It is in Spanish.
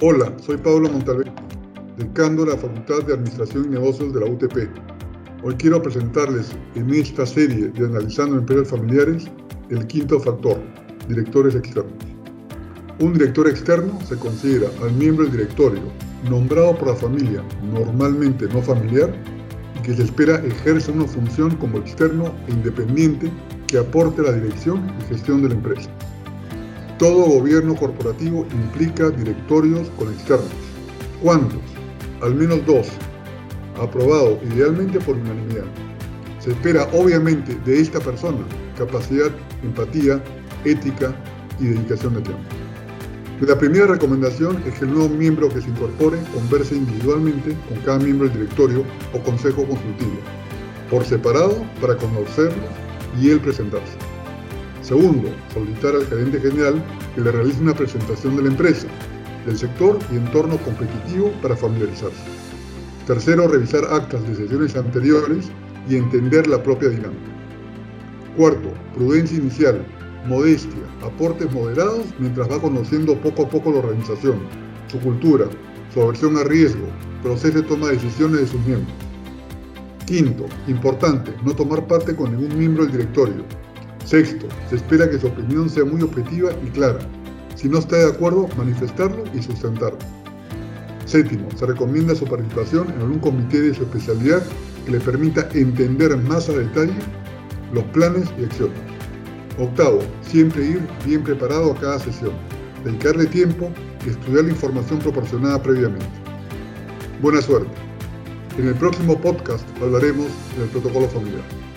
Hola, soy Pablo Montalbán, decano de la Facultad de Administración y Negocios de la UTP. Hoy quiero presentarles en esta serie de Analizando Empresas Familiares el quinto factor, directores externos. Un director externo se considera al miembro del directorio nombrado por la familia, normalmente no familiar, y que se espera ejerza una función como externo e independiente que aporte la dirección y gestión de la empresa. Todo gobierno corporativo implica directorios con externos. ¿Cuántos? Al menos dos. Aprobado idealmente por unanimidad. Se espera obviamente de esta persona capacidad, empatía, ética y dedicación de tiempo. La primera recomendación es que el nuevo miembro que se incorpore converse individualmente con cada miembro del directorio o consejo consultivo, por separado para conocerlos y él presentarse. Segundo, solicitar al gerente general que le realice una presentación de la empresa, del sector y entorno competitivo para familiarizarse. Tercero, revisar actas de sesiones anteriores y entender la propia dinámica. Cuarto, prudencia inicial, modestia, aportes moderados mientras va conociendo poco a poco la organización, su cultura, su aversión a riesgo, proceso de toma de decisiones de sus miembros. Quinto, importante, no tomar parte con ningún miembro del directorio, Sexto, se espera que su opinión sea muy objetiva y clara. Si no está de acuerdo, manifestarlo y sustentarlo. Séptimo, se recomienda su participación en algún comité de su especialidad que le permita entender más a detalle los planes y acciones. Octavo, siempre ir bien preparado a cada sesión, dedicarle tiempo y estudiar la información proporcionada previamente. Buena suerte. En el próximo podcast hablaremos del protocolo familiar.